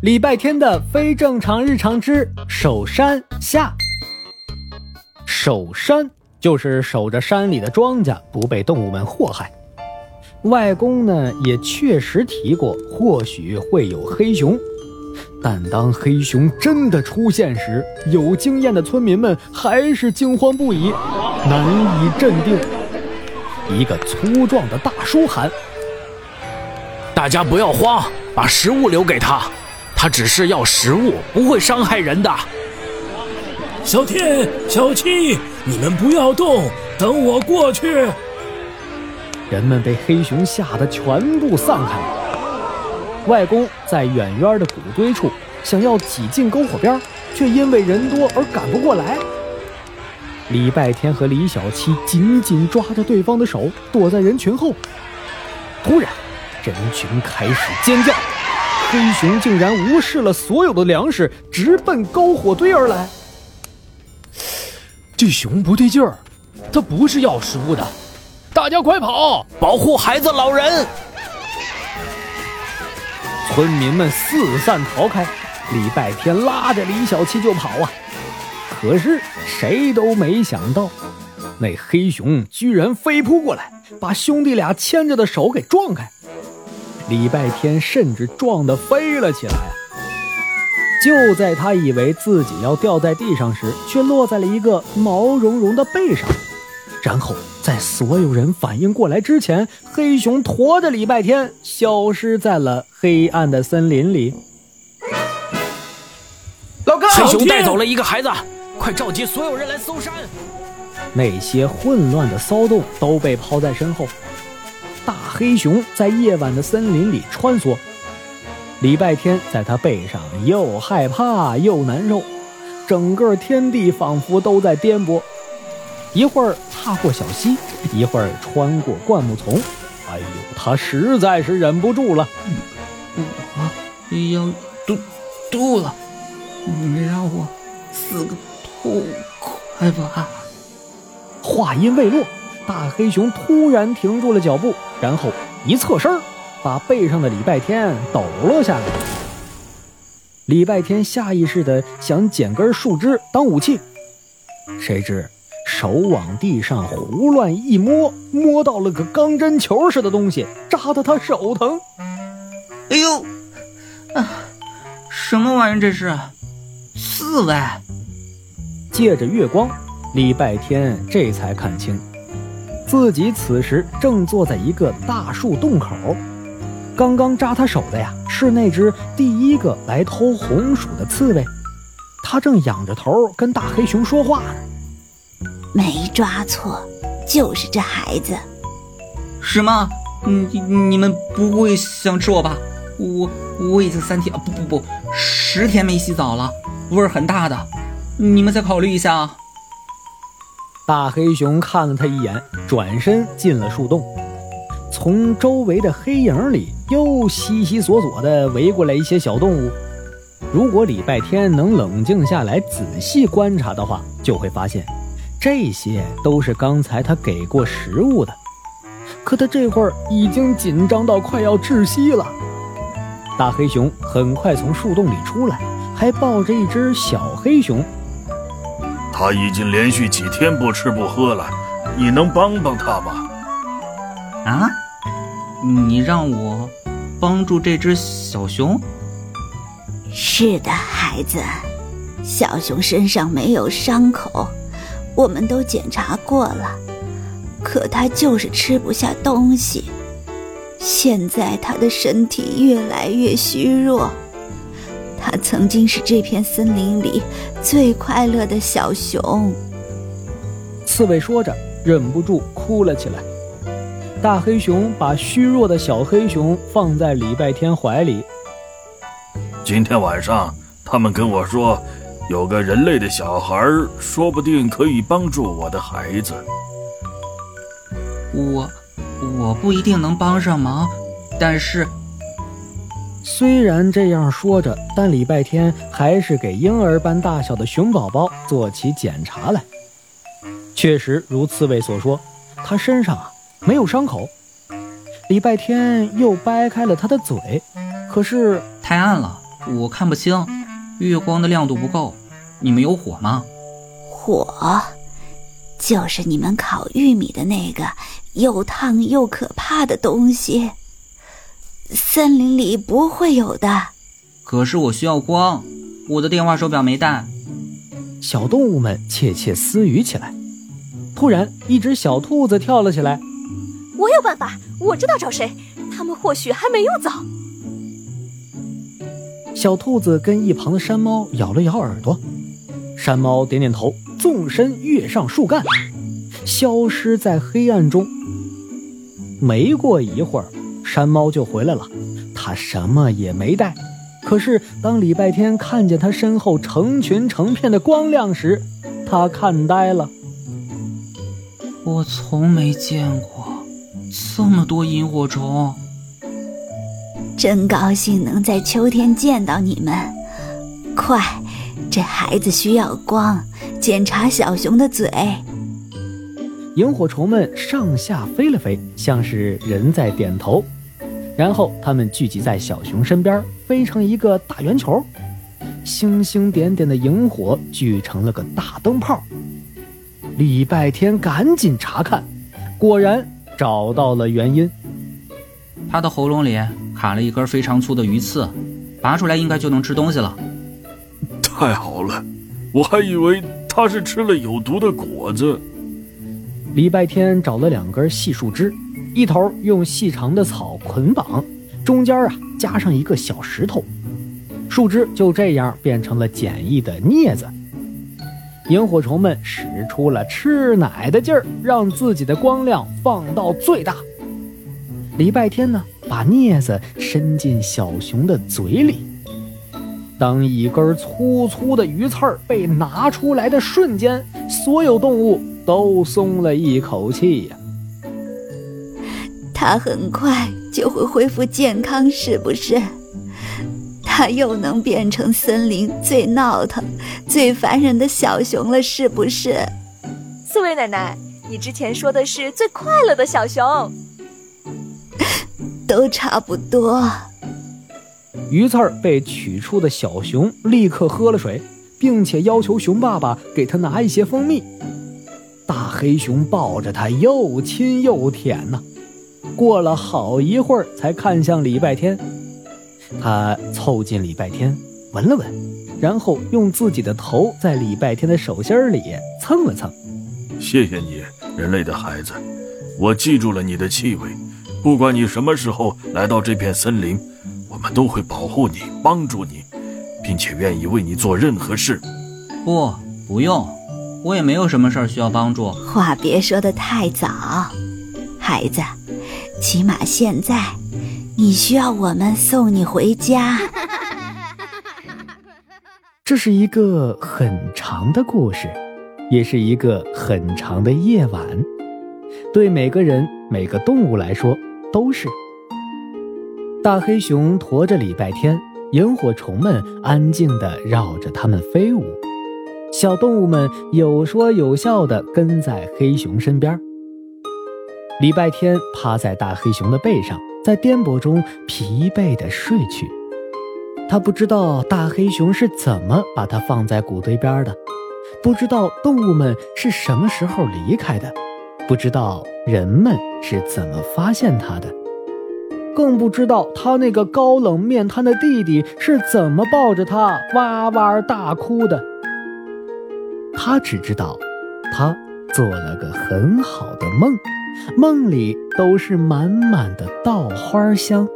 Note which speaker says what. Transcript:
Speaker 1: 礼拜天的非正常日常之守山下。守山就是守着山里的庄稼不被动物们祸害。外公呢也确实提过，或许会有黑熊，但当黑熊真的出现时，有经验的村民们还是惊慌不已，难以镇定。一个粗壮的大叔喊：“
Speaker 2: 大家不要慌，把食物留给他。”他只是要食物，不会伤害人的。
Speaker 3: 小天、小七，你们不要动，等我过去。
Speaker 1: 人们被黑熊吓得全部散开了。外公在远远的谷堆处，想要挤进篝火边，却因为人多而赶不过来。礼拜天和李小七紧紧抓着对方的手，躲在人群后。突然，人群开始尖叫。黑熊竟然无视了所有的粮食，直奔篝火堆而来。
Speaker 2: 这熊不对劲儿，它不是要食物的！大家快跑，保护孩子、老人！
Speaker 1: 村民们四散逃开，礼拜天拉着李小七就跑啊！可是谁都没想到，那黑熊居然飞扑过来，把兄弟俩牵着的手给撞开。礼拜天甚至撞得飞了起来啊！就在他以为自己要掉在地上时，却落在了一个毛茸茸的背上。然后在所有人反应过来之前，黑熊驮着礼拜天消失在了黑暗的森林里。
Speaker 2: 老哥，黑熊带走了一个孩子，快召集所有人来搜山！
Speaker 1: 那些混乱的骚动都被抛在身后。大黑熊在夜晚的森林里穿梭，礼拜天在他背上又害怕又难受，整个天地仿佛都在颠簸。一会儿踏过小溪，一会儿穿过灌木丛，哎呦，他实在是忍不住了，
Speaker 4: 我要吐吐了，你让我死个痛快吧！
Speaker 1: 话音未落。大黑熊突然停住了脚步，然后一侧身，把背上的礼拜天抖落下来。礼拜天下意识的想捡根树枝当武器，谁知手往地上胡乱一摸，摸到了个钢针球似的东西，扎得他手疼。
Speaker 4: 哎呦，啊，什么玩意儿这是？刺猬！
Speaker 1: 借着月光，礼拜天这才看清。自己此时正坐在一个大树洞口，刚刚扎他手的呀，是那只第一个来偷红薯的刺猬，他正仰着头跟大黑熊说话呢。
Speaker 5: 没抓错，就是这孩子。
Speaker 4: 什么？你你们不会想吃我吧？我我已经三天啊，不不不，十天没洗澡了，味儿很大的，你们再考虑一下啊。
Speaker 1: 大黑熊看了他一眼，转身进了树洞。从周围的黑影里，又悉悉索索地围过来一些小动物。如果礼拜天能冷静下来，仔细观察的话，就会发现，这些都是刚才他给过食物的。可他这会儿已经紧张到快要窒息了。大黑熊很快从树洞里出来，还抱着一只小黑熊。
Speaker 6: 他已经连续几天不吃不喝了，你能帮帮他吗？
Speaker 4: 啊，你让我帮助这只小熊？
Speaker 5: 是的，孩子，小熊身上没有伤口，我们都检查过了，可它就是吃不下东西，现在它的身体越来越虚弱。它曾经是这片森林里最快乐的小熊。
Speaker 1: 刺猬说着，忍不住哭了起来。大黑熊把虚弱的小黑熊放在礼拜天怀里。
Speaker 6: 今天晚上，他们跟我说，有个人类的小孩，说不定可以帮助我的孩子。
Speaker 4: 我，我不一定能帮上忙，但是。
Speaker 1: 虽然这样说着，但礼拜天还是给婴儿般大小的熊宝宝做起检查来。确实如刺猬所说，他身上啊没有伤口。礼拜天又掰开了他的嘴，可是
Speaker 4: 太暗了，我看不清，月光的亮度不够。你们有火吗？
Speaker 5: 火，就是你们烤玉米的那个又烫又可怕的东西。森林里不会有的。
Speaker 4: 可是我需要光，我的电话手表没带。
Speaker 1: 小动物们窃窃私语起来。突然，一只小兔子跳了起来。
Speaker 7: 我有办法，我知道找谁。他们或许还没有走。
Speaker 1: 小兔子跟一旁的山猫咬了咬耳朵。山猫点点头，纵身跃上树干，消失在黑暗中。没过一会儿，山猫就回来了。它什么也没带。可是当礼拜天看见它身后成群成片的光亮时，它看呆了。
Speaker 4: 我从没见过这么多萤火虫。
Speaker 5: 真高兴能在秋天见到你们。快，这孩子需要光，检查小熊的嘴。
Speaker 1: 萤火虫们上下飞了飞，像是人在点头。然后他们聚集在小熊身边，飞成一个大圆球，星星点点的萤火聚成了个大灯泡。礼拜天赶紧查看，果然找到了原因。
Speaker 4: 他的喉咙里卡了一根非常粗的鱼刺，拔出来应该就能吃东西了。
Speaker 6: 太好了，我还以为他是吃了有毒的果子。
Speaker 1: 礼拜天找了两根细树枝，一头用细长的草捆绑，中间啊加上一个小石头，树枝就这样变成了简易的镊子。萤火虫们使出了吃奶的劲儿，让自己的光亮放到最大。礼拜天呢，把镊子伸进小熊的嘴里。当一根粗粗的鱼刺儿被拿出来的瞬间，所有动物都松了一口气呀。
Speaker 5: 它很快就会恢复健康，是不是？它又能变成森林最闹腾、最烦人的小熊了，是不是？
Speaker 7: 刺猬奶奶，你之前说的是最快乐的小熊，
Speaker 5: 都差不多。
Speaker 1: 鱼刺儿被取出的小熊立刻喝了水，并且要求熊爸爸给他拿一些蜂蜜。大黑熊抱着它又亲又舔呢，过了好一会儿才看向礼拜天。他凑近礼拜天，闻了闻，然后用自己的头在礼拜天的手心里蹭了蹭。
Speaker 6: 谢谢你，人类的孩子，我记住了你的气味。不管你什么时候来到这片森林，我们都会保护你、帮助你，并且愿意为你做任何事。
Speaker 4: 不，不用，我也没有什么事儿需要帮助。
Speaker 5: 话别说的太早，孩子，起码现在。你需要我们送你回家。
Speaker 1: 这是一个很长的故事，也是一个很长的夜晚，对每个人、每个动物来说都是。大黑熊驮着礼拜天，萤火虫们安静地绕着它们飞舞，小动物们有说有笑地跟在黑熊身边。礼拜天趴在大黑熊的背上。在颠簸中疲惫地睡去，他不知道大黑熊是怎么把它放在谷堆边的，不知道动物们是什么时候离开的，不知道人们是怎么发现它的，更不知道他那个高冷面瘫的弟弟是怎么抱着他哇哇大哭的。他只知道，他做了个很好的梦。梦里都是满满的稻花香。